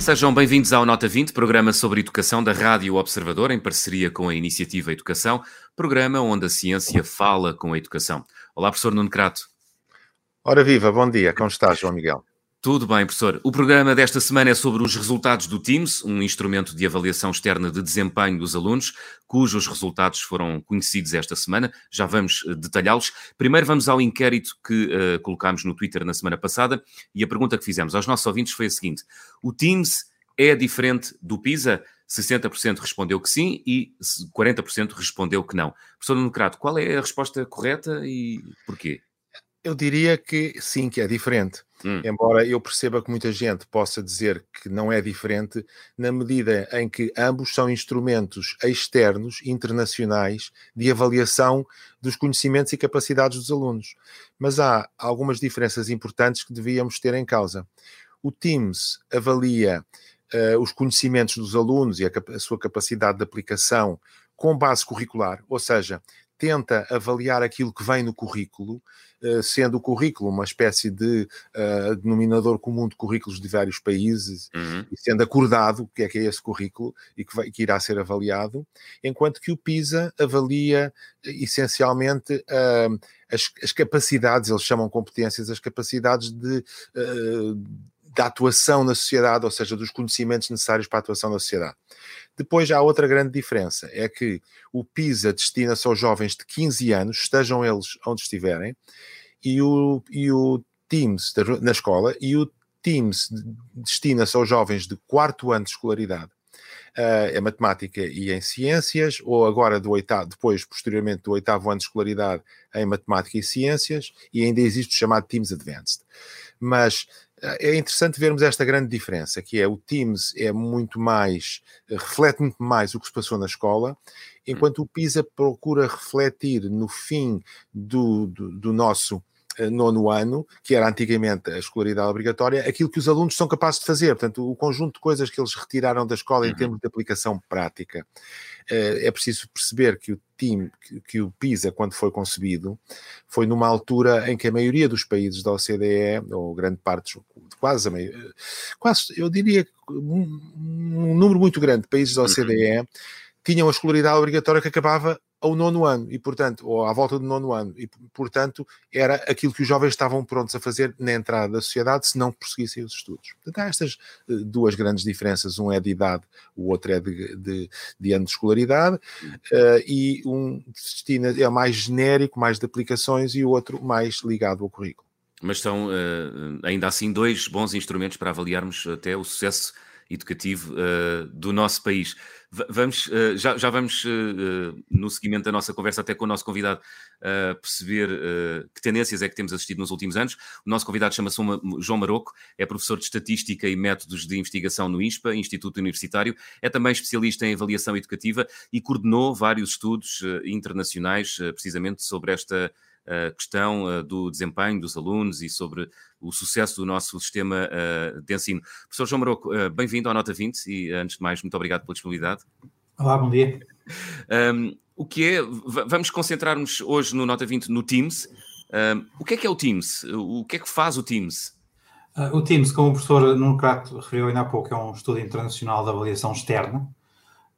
Sejam bem-vindos ao Nota 20, programa sobre educação da Rádio Observador, em parceria com a Iniciativa Educação, programa onde a ciência fala com a educação. Olá, professor Nuno Crato. Ora viva, bom dia. Como está, João Miguel? Tudo bem, professor. O programa desta semana é sobre os resultados do TIMS, um instrumento de avaliação externa de desempenho dos alunos, cujos resultados foram conhecidos esta semana. Já vamos eh, detalhá-los. Primeiro vamos ao inquérito que uh, colocámos no Twitter na semana passada e a pergunta que fizemos aos nossos ouvintes foi a seguinte: o TIMS é diferente do PISA? 60% respondeu que sim e 40% respondeu que não. Professor Nuno Crato, qual é a resposta correta e porquê? Eu diria que sim, que é diferente. Hum. Embora eu perceba que muita gente possa dizer que não é diferente, na medida em que ambos são instrumentos externos, internacionais, de avaliação dos conhecimentos e capacidades dos alunos. Mas há algumas diferenças importantes que devíamos ter em causa. O TIMS avalia uh, os conhecimentos dos alunos e a, a sua capacidade de aplicação com base curricular, ou seja, tenta avaliar aquilo que vem no currículo, eh, sendo o currículo uma espécie de uh, denominador comum de currículos de vários países, uhum. e sendo acordado o que é que é esse currículo e que, vai, que, irá ser avaliado, enquanto que o PISA avalia eh, essencialmente uh, as, as, capacidades, eles chamam competências, as capacidades de. Uh, da atuação na sociedade, ou seja, dos conhecimentos necessários para a atuação na sociedade. Depois há outra grande diferença, é que o PISA destina-se aos jovens de 15 anos, estejam eles onde estiverem, e o, e o TIMS na escola, e o TIMS destina-se aos jovens de quarto ano de escolaridade, uh, em matemática e em ciências, ou agora do oitavo, depois, posteriormente, do oitavo ano de escolaridade em matemática e ciências, e ainda existe o chamado TIMS Advanced. Mas é interessante vermos esta grande diferença, que é o Teams é muito mais, reflete muito mais o que se passou na escola, enquanto o PISA procura refletir no fim do, do, do nosso eh, nono ano, que era antigamente a escolaridade obrigatória, aquilo que os alunos são capazes de fazer. Portanto, o conjunto de coisas que eles retiraram da escola em uhum. termos de aplicação prática. Eh, é preciso perceber que o time, que o PISA, quando foi concebido, foi numa altura em que a maioria dos países da OCDE, ou grande parte, quase a maioria, quase, eu diria, um, um número muito grande de países da OCDE uhum. Tinham a escolaridade obrigatória que acabava ao nono ano, e portanto, ou à volta do nono ano, e portanto era aquilo que os jovens estavam prontos a fazer na entrada da sociedade se não prosseguissem os estudos. Portanto, há estas eh, duas grandes diferenças, um é de idade, o outro é de, de, de ano de escolaridade, uh, e um destina, é mais genérico, mais de aplicações, e o outro mais ligado ao currículo. Mas são uh, ainda assim dois bons instrumentos para avaliarmos até o sucesso educativo uh, do nosso país. V vamos, uh, já, já, vamos, uh, no seguimento da nossa conversa, até com o nosso convidado, perceber que tendências é que temos assistido nos últimos anos. O nosso convidado chama-se João Maroco, é professor de Estatística e Métodos de Investigação no INSPA, Instituto Universitário, é também especialista em avaliação educativa e coordenou vários estudos internacionais, precisamente sobre esta a questão do desempenho dos alunos e sobre o sucesso do nosso sistema de ensino. Professor João Maroco, bem-vindo à Nota 20 e, antes de mais, muito obrigado pela disponibilidade. Olá, bom dia. Um, o que é, vamos concentrar-nos hoje no Nota 20 no Teams. Um, o que é que é o Teams? O que é que faz o Teams? Uh, o Teams, como o professor Nuno Crato referiu ainda há pouco, é um estudo internacional de avaliação externa.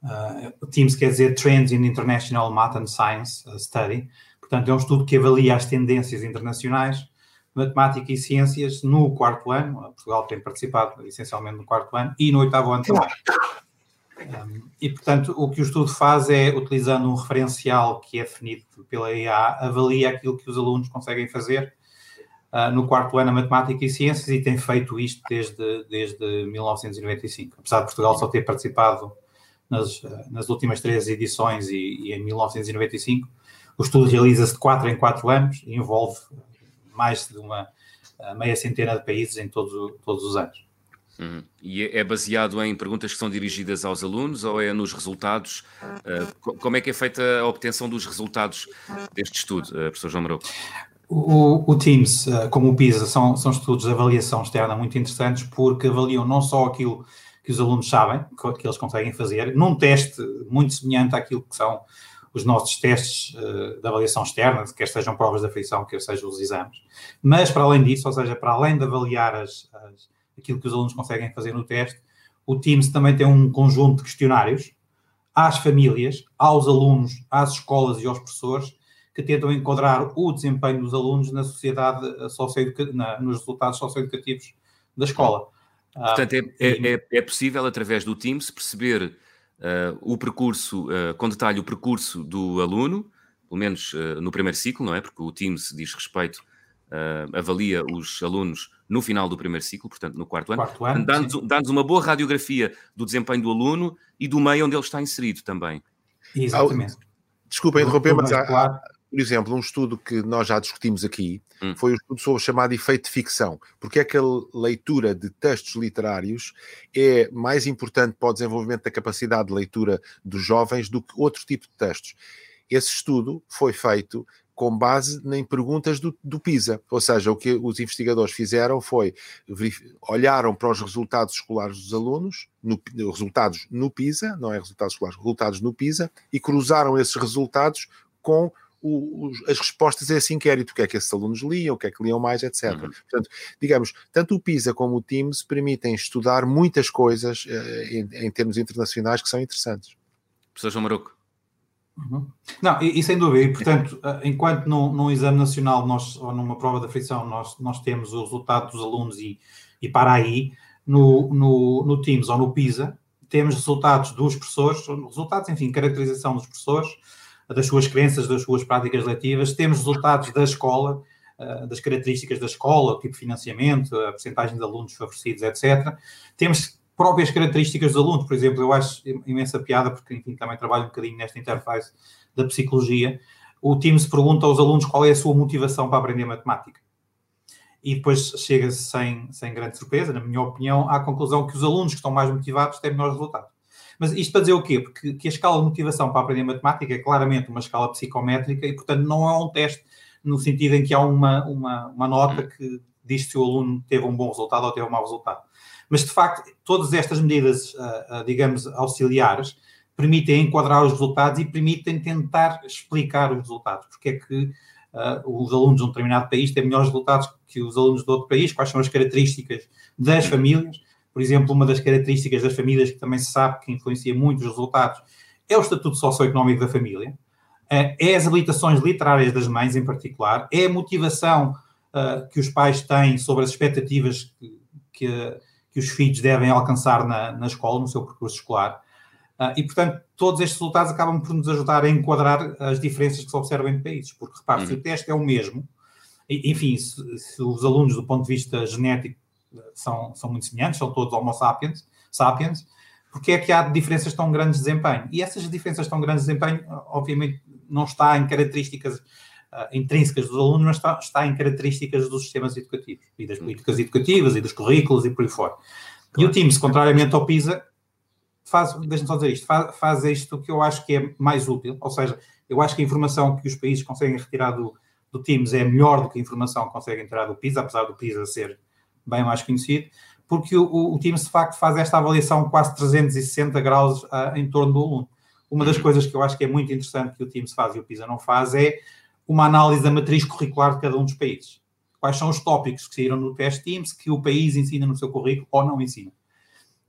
Uh, o Teams quer dizer Trends in International Math and Science Study, Portanto, é um estudo que avalia as tendências internacionais, matemática e ciências no quarto ano. Portugal tem participado essencialmente no quarto ano e no oitavo ano também. Um, e, portanto, o que o estudo faz é, utilizando um referencial que é definido pela IA, avalia aquilo que os alunos conseguem fazer uh, no quarto ano a matemática e ciências e tem feito isto desde, desde 1995. Apesar de Portugal só ter participado nas, nas últimas três edições e, e em 1995, o estudo realiza-se de 4 em 4 anos e envolve mais de uma meia centena de países em todos, todos os anos. Uhum. E é, é baseado em perguntas que são dirigidas aos alunos ou é nos resultados? Uh, como é que é feita a obtenção dos resultados deste estudo, uh, professor João Maroco? O, o, Teams, uh, como o PISA, são, são estudos de avaliação externa muito interessantes porque avaliam não só aquilo que os alunos sabem, que eles conseguem fazer, num teste muito semelhante àquilo que são os nossos testes uh, de avaliação externa, quer sejam provas de afeição, quer sejam os exames. Mas, para além disso, ou seja, para além de avaliar as, as, aquilo que os alunos conseguem fazer no teste, o Teams também tem um conjunto de questionários às famílias, aos alunos, às escolas e aos professores, que tentam enquadrar o desempenho dos alunos na sociedade na, nos resultados socioeducativos da escola. Portanto, é, é, é, é possível, através do Teams, perceber uh, o percurso, uh, com detalhe, o percurso do aluno, pelo menos uh, no primeiro ciclo, não é? Porque o Teams diz respeito, avalia os alunos no final do primeiro ciclo, portanto, no quarto ano, quarto ano dando-nos dando uma boa radiografia do desempenho do aluno e do meio onde ele está inserido também. Exatamente. Desculpa interromper, mas há, por exemplo, um estudo que nós já discutimos aqui hum. foi um estudo sobre o chamado efeito de ficção. Porque é que a leitura de textos literários é mais importante para o desenvolvimento da capacidade de leitura dos jovens do que outro tipo de textos. Esse estudo foi feito com base em perguntas do, do, PISA. Ou seja, o que os investigadores fizeram foi olharam para os resultados escolares dos alunos, no, resultados no PISA, não é resultados escolares, resultados no PISA, e cruzaram esses resultados com o, os, as respostas a esse inquérito, o que é que esses alunos liam, o que é que liam mais, etc. Uhum. Portanto, digamos, tanto o PISA como o Teams permitem estudar muitas coisas uh, em, em, termos internacionais que são interessantes. Professor João Maroco. Uhum. Não, e, e, sem dúvida, e portanto, eh, enquanto num, num, exame nacional nós, ou numa prova de aflição nós, nós temos o resultado dos alunos e, e para aí, no, no, no Teams ou no PISA, temos resultados dos professores, resultados, enfim, caracterização dos professores, das suas crenças, das suas práticas letivas, temos resultados da escola, eh, das características da escola, o tipo de financiamento, a porcentagem de alunos favorecidos, etc. Temos próprias características dos alunos, por exemplo, eu acho imensa piada, porque enfim, também trabalho um bocadinho nesta interface da psicologia, o time se pergunta aos alunos qual é a sua motivação para aprender matemática. E depois chega-se sem, sem grande surpresa, na minha opinião, à conclusão que os alunos que estão mais motivados têm melhores resultados. Mas isto para dizer o quê? Porque que a escala de motivação para aprender matemática é claramente uma escala psicométrica e, portanto, não é um teste no sentido em que há uma, uma, uma nota que diz se o aluno teve um bom resultado ou teve um mau resultado. Mas, de facto, todas estas medidas, uh, uh, digamos, auxiliares, permitem enquadrar os resultados e permitem tentar explicar os resultados. Porque é que uh, os alunos de um determinado país têm melhores resultados que os alunos de outro país, quais são as características das famílias por exemplo, uma das características das famílias que também se sabe que influencia muito os resultados é o estatuto socioeconómico da família, eh, é as habilitações literárias das mães, em particular, é a motivação uh, que os pais têm sobre as expectativas que, que, que os filhos devem alcançar na, na, escola, no seu percurso escolar. Uh, e, portanto, todos estes resultados acabam por nos ajudar a enquadrar as diferenças que se observam entre países. Porque, repare, uhum. se o teste é o mesmo, enfim, se, se, os alunos, do ponto de vista genético, são, são muito semelhantes, são todos Homo sapiens, sapiens, porque é que há diferenças tão grandes de desempenho? E essas diferenças tão grandes de desempenho, obviamente, não está em características uh, intrínsecas dos alunos, mas está, está, em características dos sistemas educativos e das políticas educativas e dos currículos e por aí fora. Claro. E o TIMS, contrariamente ao PISA, faz, deixa-me só dizer isto, faz, faz isto que eu acho que é mais útil, ou seja, eu acho que a informação que os países conseguem retirar do, do TIMS é melhor do que a informação que conseguem tirar do PISA, apesar do PISA ser bem mais conhecido, porque o, o, time de facto faz esta avaliação quase 360 graus uh, em torno do aluno. Uma das uhum. coisas que eu acho que é muito interessante que o se faz e o PISA não faz é uma análise da matriz curricular de cada um dos países. Quais são os tópicos que saíram no teste Teams que o país ensina no seu currículo ou não ensina.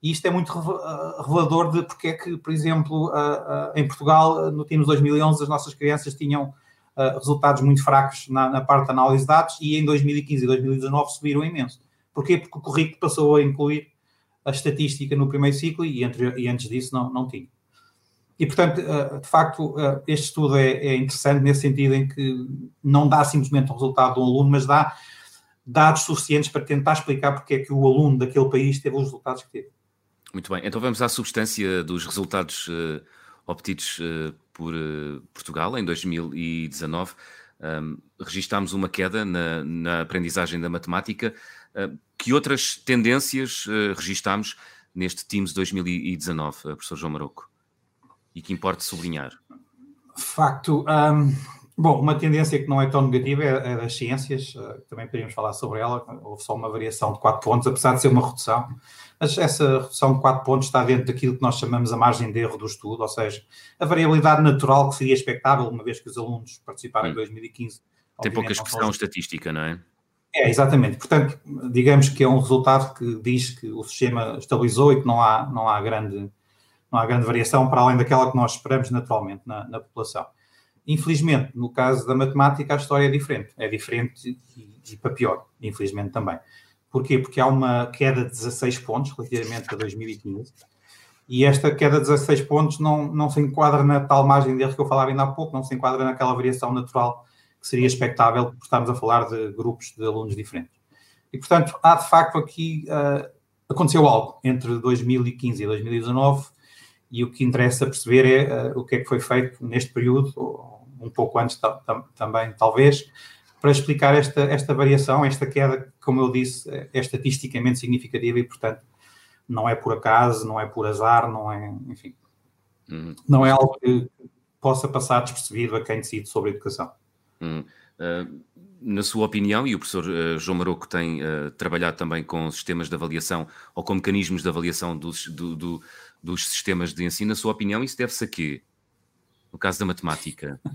E isto é muito ah, revelador de porque é que, por exemplo, uh, em Portugal, no Teams 2011, as nossas crianças tinham resultados muito fracos na, na parte da análise de dados e em 2015 e 2019 subiram imenso. Porquê? Porque o currículo passou a incluir a estatística no primeiro ciclo e, entre, e antes disso não, não tinha. E, portanto, eh, de facto, eh, este estudo é, é, interessante nesse sentido em que não dá simplesmente o resultado de um aluno, mas dá dados suficientes para tentar explicar porque é que o aluno daquele país teve os resultados que teve. Muito bem, então vamos à substância dos resultados uh, obtidos por Portugal em 2019. Um, registámos uma queda na, na aprendizagem da matemática. Ah, que outras tendências uh, registámos neste Teams 2019, uh, professor João Maroco? E que importa sublinhar? Facto, um, Bom, uma tendência que não é tão negativa é, é das ciências, também poderíamos falar sobre ela, houve só uma variação de 4 pontos, apesar de ser uma redução, mas essa redução de 4 pontos está dentro daquilo que nós chamamos a margem de erro do estudo, ou seja, a variabilidade natural que seria expectável, uma vez que os alunos participaram hum. em 2015. Tem pouca expressão estatística, não é? É, exatamente. Portanto, digamos que é um resultado que diz que o sistema estabilizou e que não há, não há, grande, não há grande variação para além daquela que nós esperamos naturalmente na, na população. Infelizmente, no caso da matemática, a história é diferente. É diferente e, e para pior, infelizmente também. Porquê? Porque há uma queda de 16 pontos relativamente a 2015 e esta queda de 16 pontos não, não se enquadra na tal margem de erro que eu falava ainda há pouco, não se enquadra naquela variação natural que seria expectável por estarmos a falar de grupos de alunos diferentes. E, portanto, há de facto aqui, uh, aconteceu algo entre 2015 e 2019 e o que interessa perceber é uh, o que é que foi feito neste período, um pouco antes também, talvez, para explicar esta, esta variação, esta queda, como eu disse, é, é estatisticamente significativa e, portanto, não é por acaso, não é por azar, não é, enfim, uhum. não é algo que possa passar despercebido a quem decide sobre a educação. Uhum. Uh, na sua opinião, e o professor uh, João Maroco tem uh, trabalhado também com sistemas de avaliação ou com mecanismos de avaliação dos, do, do, dos sistemas de ensino, na sua opinião, isso deve-se a quê? No caso da matemática?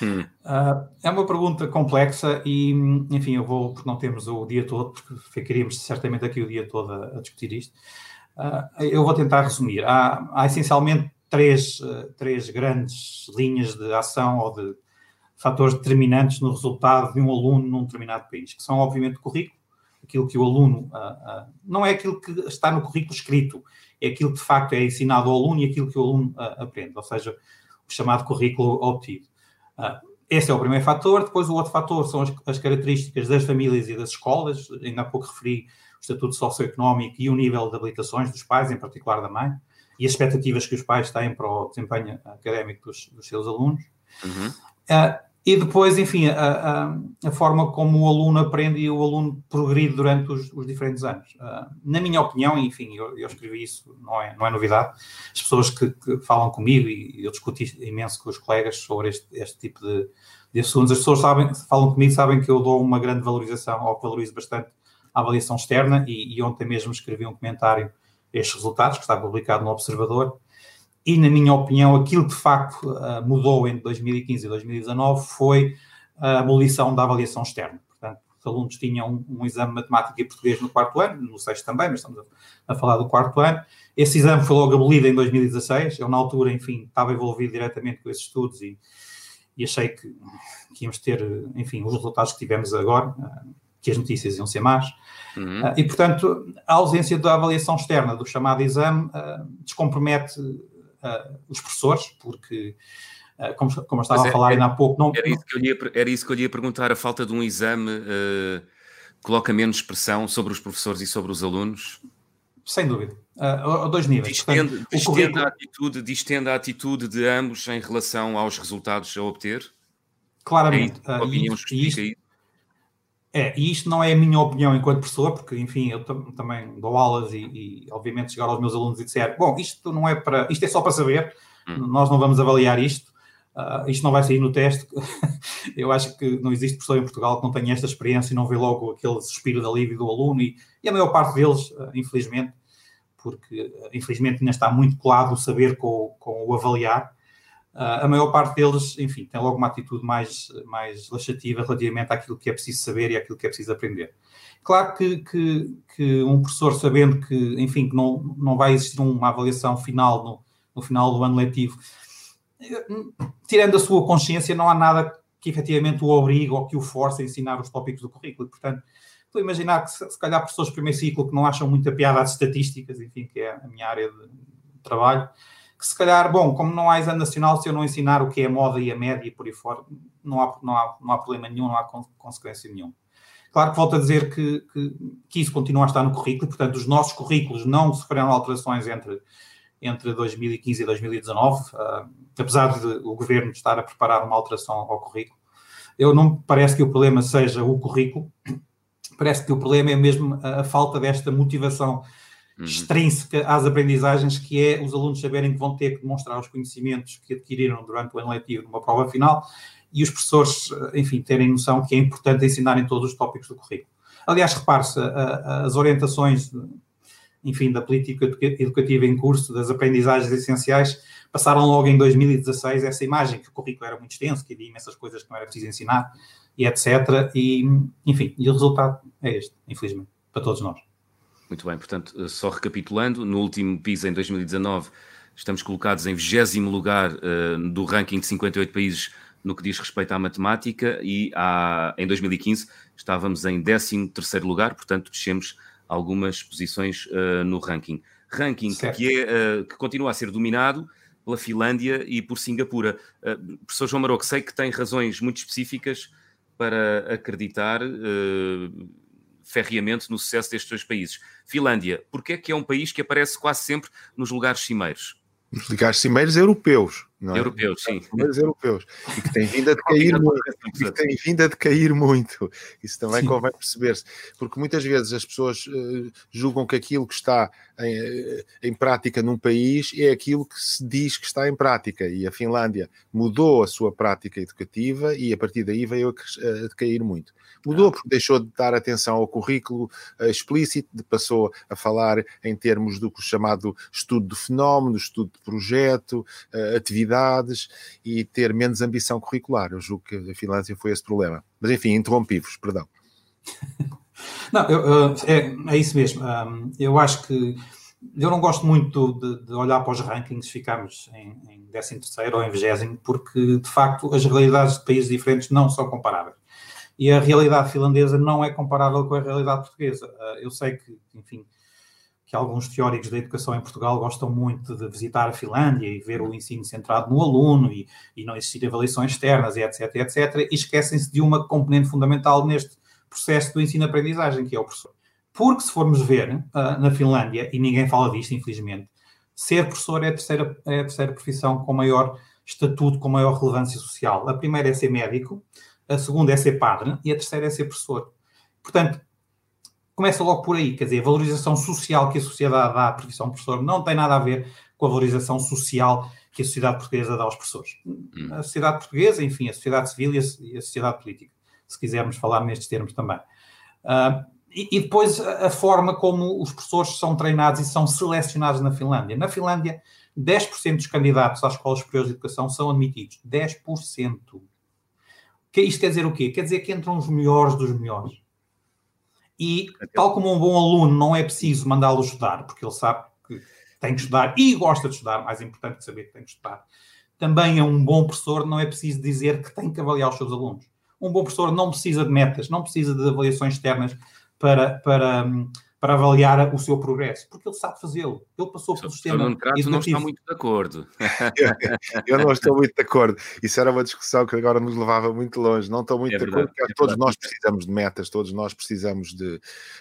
Hum. Uh, é uma pergunta complexa e, enfim, eu vou, porque não temos o dia todo, porque ficaríamos certamente aqui o dia todo a, a discutir isto. Uh, eu vou tentar resumir. Há, há essencialmente três, uh, três grandes linhas de ação ou de fatores determinantes no resultado de um aluno num determinado país, que são, obviamente, o currículo, aquilo que o aluno. não é aquilo que está no currículo escrito, é aquilo que de facto é ensinado ao aluno e aquilo que o aluno aprende, ou seja, o chamado currículo obtido. Uh, esse é o primeiro fator. Depois, o outro fator são as, as, características das famílias e das escolas. Ainda há pouco referi o estatuto socioeconómico e o nível de habilitações dos pais, em particular da mãe, e as expectativas que os pais têm para o desempenho académico dos, dos seus alunos. Uhum. Uh, e depois, enfim, a, a, a, forma como o aluno aprende e o aluno progride durante os, os diferentes anos. Uh, na minha opinião, enfim, eu, eu, escrevi isso, não é, não é novidade. As pessoas que, que, falam comigo, e eu discuto imenso com os colegas sobre este, este tipo de, de assuntos, as pessoas sabem, falam comigo sabem que eu dou uma grande valorização, ou que valorizo bastante a avaliação externa, e, e ontem mesmo escrevi um comentário estes resultados, que está publicado no Observador, e, na minha opinião, aquilo que de facto uh, mudou entre 2015 e 2019 foi a abolição da avaliação externa. Portanto, os alunos tinham um, um exame de matemática e português no quarto ano, no sexto também, mas estamos a, a, falar do quarto ano. Esse exame foi logo abolido em 2016. Eu, na altura, enfim, estava envolvido diretamente com esses estudos e, e achei que, que, íamos ter, enfim, os resultados que tivemos agora, uh, que as notícias iam ser más. Uhum. Uh, e, portanto, a ausência da avaliação externa do chamado exame descompromete uh, os professores, porque, uh, como, como eu estava é, a falar ainda há pouco... Não, era, isso que eu ia, era isso que eu ia perguntar, a falta de um exame uh, coloca menos pressão sobre os professores e sobre os alunos? Sem dúvida, a dois níveis. Distende, Portanto, distende, currículo... a atitude, distende a atitude de ambos em relação aos resultados a obter? Claramente. É isso, uh, e, isto, é, e isto não é a minha opinião enquanto professor, porque, enfim, eu também dou aulas e, e, obviamente, chegar aos meus alunos e disser, bom, isto não é para, isto é só para saber, hum. nós não vamos avaliar isto, uh, isto não vai sair no teste. eu acho que não existe professor em Portugal que não tenha esta experiência e não vê logo aquele suspiro de alívio do aluno, e, e a maior parte deles, uh, infelizmente, porque, uh, infelizmente, ainda está muito colado o saber com, com o avaliar, a maior parte deles, enfim, tem logo uma atitude mais, mais laxativa relativamente àquilo que é preciso saber e àquilo que é preciso aprender. Claro que, que, que um professor sabendo que, enfim, que não, não vai existir uma avaliação final no, no final do ano letivo, tirando a sua consciência, não há nada que efetivamente o obrigue ou que o force a ensinar os tópicos do currículo. Portanto, estou a imaginar que se, calhar professores de primeiro ciclo que não acham muita piada às estatísticas, enfim, que é a minha área de trabalho, que se calhar, bom, como não há exame nacional, se eu não ensinar o que é a moda e a média e por aí fora, não há, não há, não há problema nenhum, não há consequência nenhuma. Claro que volto a dizer que, que, que, isso continua a estar no currículo, portanto, os nossos currículos não sofreram alterações entre, entre 2015 e 2019, uh, ah, apesar de o governo estar a preparar uma alteração ao currículo. Eu não parece que o problema seja o currículo, parece que o problema é mesmo a, a falta desta motivação uhum. extrínseca às aprendizagens, que é os alunos saberem que vão ter que demonstrar os conhecimentos que adquiriram durante o ano letivo numa prova final e os professores, enfim, terem noção que é importante ensinarem todos os tópicos do currículo. Aliás, repare-se, as orientações, enfim, da política educativa em curso, das aprendizagens essenciais, passaram logo em 2016 essa imagem, que o currículo era muito extenso, que havia imensas coisas que não era preciso ensinar, e etc. E, enfim, e o resultado é este, infelizmente, para todos nós. Muito bem, portanto, só recapitulando, no último PISA em 2019 estamos colocados em 20 lugar uh, do ranking de 58 países no que diz respeito à matemática e há, em 2015 estávamos em 13 lugar, portanto descemos algumas posições uh, no ranking. Ranking que, é, uh, que continua a ser dominado pela Finlândia e por Singapura. Uh, professor João Maroco, sei que tem razões muito específicas para acreditar ferriamente no sucesso destes dois países. Finlândia, porque é que é um país que aparece quase sempre nos lugares cimeiros? Nos lugares cimeiros europeus. Não é? Europeus, sim. Cimeiros europeus. E que tem vindo a decair muito. E que tem vindo a decair muito. Isso também sim. convém perceber-se. Porque muitas vezes as pessoas uh, julgam que aquilo que está em, eh, em, prática num país é aquilo que se diz que está em prática. E a Finlândia mudou a sua prática educativa e a partir daí veio a, a decair muito. Mudou porque deixou de dar atenção ao currículo uh, explícito, passou a falar em termos do chamado estudo do fenómeno, estudo de projeto, uh, atividades e ter menos ambição curricular. Eu julgo que a Finlândia foi esse problema. Mas enfim, interrompi-vos, perdão. Não, eu, é, é, isso mesmo. Eu acho que eu não gosto muito de, de olhar para os rankings, ficamos em, em 13 ou em 20, porque de facto as realidades de países diferentes não são comparáveis e a realidade finlandesa não é comparável com a realidade portuguesa. Ah, eu sei que, enfim, que alguns teóricos da educação em Portugal gostam muito de visitar a Finlândia e ver o ensino centrado no aluno e, e não existir avaliações externas e etc, etc, e esquecem-se de uma componente fundamental neste processo do ensino-aprendizagem, que é o professor. Porque se formos ver uh, na Finlândia, e ninguém fala disto, infelizmente, ser professor é a terceira, é a terceira profissão com maior estatuto, com maior relevância social. A primeira é ser médico, a segunda é ser padre e a terceira é ser professor. Portanto, começa logo por aí, quer dizer, a valorização social que a sociedade dá à profissão de professor não tem nada a ver com a valorização social que a sociedade portuguesa dá aos professores. Hum. A sociedade portuguesa, enfim, a sociedade civil e a, sociedade política, se quisermos falar nestes termos também. Uh, e, e, depois a, a, forma como os professores são treinados e são selecionados na Finlândia. Na Finlândia, 10% dos candidatos às escolas superiores de educação são admitidos. 10%. Que isto quer dizer o quê? Quer dizer que entram os melhores dos melhores. E, tal como um bom aluno, não é preciso mandá-lo estudar, porque ele sabe que tem que estudar e gosta de estudar, mais importante que saber que tem que estudar. Também é um bom professor, não é preciso dizer que tem que avaliar os seus alunos. Um bom professor não precisa de metas, não precisa de avaliações externas para, para, para avaliar o seu progresso, porque ele sabe fazê-lo. Ele passou pelo sistema Nuno Crato não está muito de acordo. eu não estou muito de acordo. Isso era uma discussão que agora nos levava muito longe. Não estou muito é de verdade, acordo, porque é todos nós precisamos de metas, todos nós precisamos de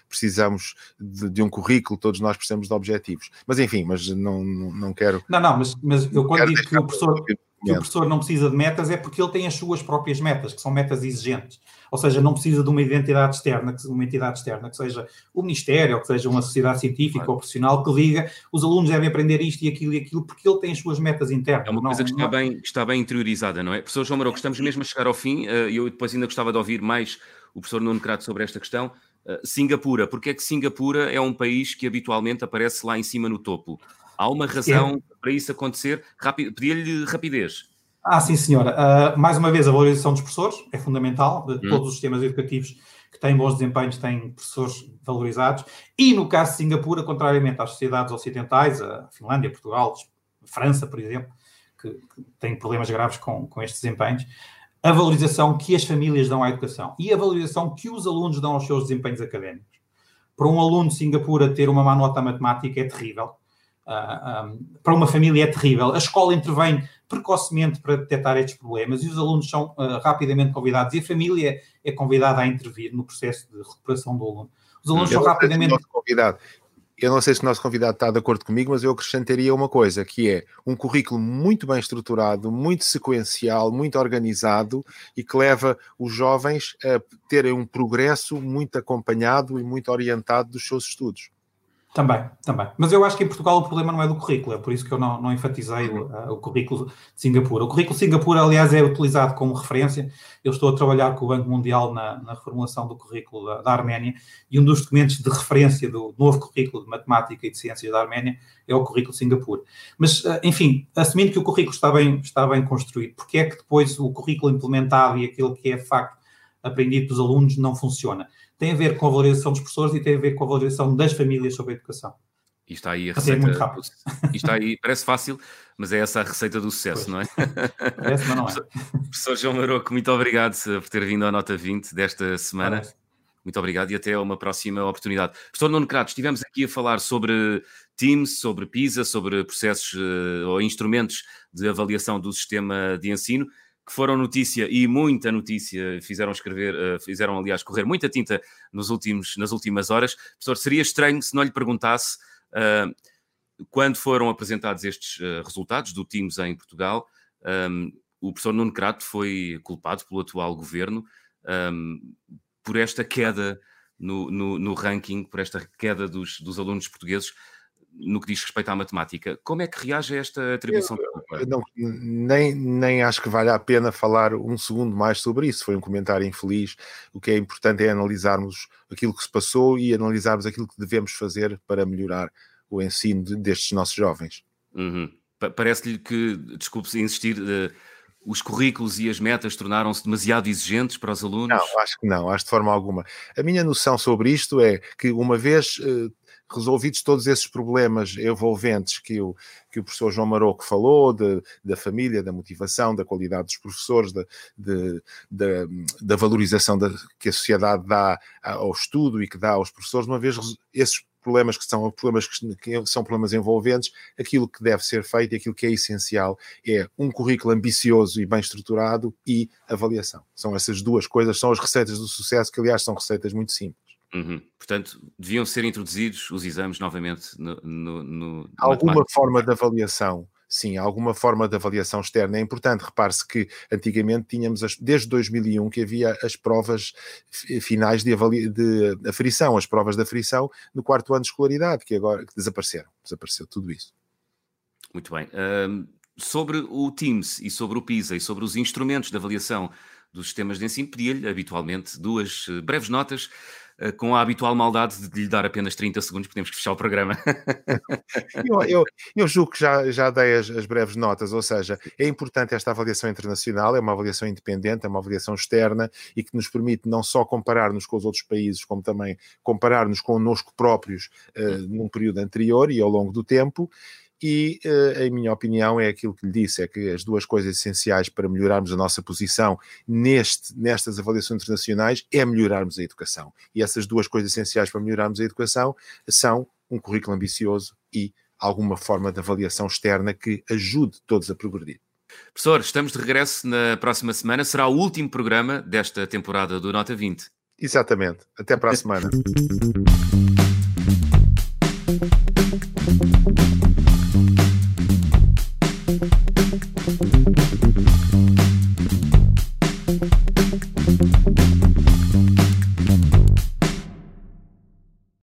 precisamos de, de, um currículo, todos nós precisamos de objetivos. Mas enfim, mas não, não, não quero... Não, não, mas, mas eu quando digo que o professor que o professor não precisa de metas é porque ele tem as suas próprias metas, que são metas exigentes. Ou seja, não precisa de uma identidade externa, uma entidade externa, que seja o Ministério, ou que seja uma sociedade científica ou profissional, que diga os alunos devem aprender isto e aquilo e aquilo, porque ele tem as suas metas internas. É uma coisa não, que está, não... bem, está bem interiorizada, não é? Professor João Maroco, estamos mesmo a chegar ao fim, eh, e eu depois ainda gostava de ouvir mais o professor Nuno Crato sobre esta questão. Eh, Singapura, porque é que Singapura é um país que habitualmente aparece lá em cima no topo? Há uma razão é. Para isso acontecer? Pedia-lhe rapidez. Ah, sim, senhora. Uh, mais uma vez, a valorização dos professores é fundamental. De hum. Todos os sistemas educativos que têm bons desempenhos têm professores valorizados. E no caso de Singapura, contrariamente às sociedades ocidentais, a Finlândia, Portugal, a França, por exemplo, que, que têm problemas graves com, com estes desempenhos, a valorização que as famílias dão à educação e a valorização que os alunos dão aos seus desempenhos académicos. Para um aluno de Singapura ter uma má nota matemática é terrível. Uh, ah, um, ah, para uma família é terrível. A escola intervém precocemente para detectar estes problemas e os alunos são uh, rapidamente convidados e a família é convidada a intervir no processo de recuperação do aluno. Os alunos eu são rapidamente. Convidado. Eu não sei se o nosso convidado está de acordo comigo, mas eu acrescentaria uma coisa, que é um currículo muito bem estruturado, muito sequencial, muito organizado e que leva os jovens a terem um progresso muito acompanhado e muito orientado dos seus estudos. Também, também. Mas eu acho que em Portugal o problema não é do currículo, é por isso que eu não, não enfatizei o, uhum. o, currículo de Singapura. O currículo de Singapura, aliás, é utilizado como referência. Eu estou a trabalhar com o Banco Mundial na, na reformulação do currículo da, da, Arménia e um dos documentos de referência do novo currículo de Matemática e de Ciências da Arménia é o currículo de Singapura. Mas, eh, enfim, assumindo que o currículo está bem, está bem construído, porque é que depois o currículo implementado e aquilo que é de facto aprendido pelos alunos não funciona? Tem a ver com a valorização dos professores e tem a ver com a valorização das famílias sobre a educação. E está aí a receita. muito rápido. Está aí, parece fácil, mas é essa a receita do sucesso, pois. não é? Parece, mas não é. Professor João Maroco, muito obrigado por ter vindo à Nota 20 desta semana. Parece. Muito obrigado e até uma próxima oportunidade. Professor Nuno Crato, estivemos aqui a falar sobre Teams, sobre PISA, sobre processos uh, ou instrumentos de avaliação do sistema de ensino que foram notícia e muita notícia, fizeram escrever, uh, fizeram aliás correr muita tinta nos últimos, nas últimas horas. Professor, seria estranho se não lhe perguntasse uh, quando foram apresentados estes uh, resultados do Teams em Portugal. Um, o professor Nuno Crato foi culpado pelo atual governo um, por esta queda no, no, no, ranking, por esta queda dos, dos alunos portugueses no que diz respeito à matemática. Como é que reage a esta atribuição não, nem, nem acho que vale a pena falar um segundo mais sobre isso. Foi um comentário infeliz. O que é importante é analisarmos aquilo que se passou e analisarmos aquilo que devemos fazer para melhorar o ensino de, destes nossos jovens. Uhum. Parece-lhe que, desculpe-se insistir, uh, os currículos e as metas tornaram-se demasiado exigentes para os alunos? Não, acho que não, acho de forma alguma. A minha noção sobre isto é que, uma vez uh, resolvidos todos esses problemas envolventes que o, que o professor João Maroco falou, de, da família, da motivação, da qualidade dos professores, de, de, de da valorização da, que a sociedade dá ao estudo e que dá aos professores, uma vez esses problemas que são problemas que, que são problemas envolventes, aquilo que deve ser feito e aquilo que é essencial é um currículo ambicioso e bem estruturado e avaliação. São essas duas coisas, são as receitas do sucesso, que aliás são receitas muito simples. Uhum. Portanto, deviam ser introduzidos os exames novamente no. no, no alguma forma de avaliação, sim, alguma forma de avaliação externa é importante. Repare-se que antigamente tínhamos, as, desde 2001, que havia as provas finais de, avalia, de aferição, as provas de aferição no quarto ano de escolaridade, que agora que desapareceram. Desapareceu tudo isso. Muito bem. Um, sobre o Teams e sobre o PISA e sobre os instrumentos de avaliação dos sistemas de ensino, pedia-lhe habitualmente duas eh, breves notas com a habitual maldade de lhe dar apenas 30 segundos, podemos fechar o programa. eu, eu, eu, julgo que já, já dei as, as, breves notas, ou seja, é importante esta avaliação internacional, é uma avaliação independente, é uma avaliação externa e que nos permite não só comparar-nos com os outros países, como também comparar-nos connosco próprios uh, num período anterior e ao longo do tempo e, uh, em minha opinião, é aquilo que lhe disse: é que as duas coisas essenciais para melhorarmos a nossa posição neste, nestas avaliações internacionais é melhorarmos a educação. E essas duas coisas essenciais para melhorarmos a educação são um currículo ambicioso e alguma forma de avaliação externa que ajude todos a progredir. Professor, estamos de regresso na próxima semana. Será o último programa desta temporada do Nota 20. Exatamente. Até para a semana.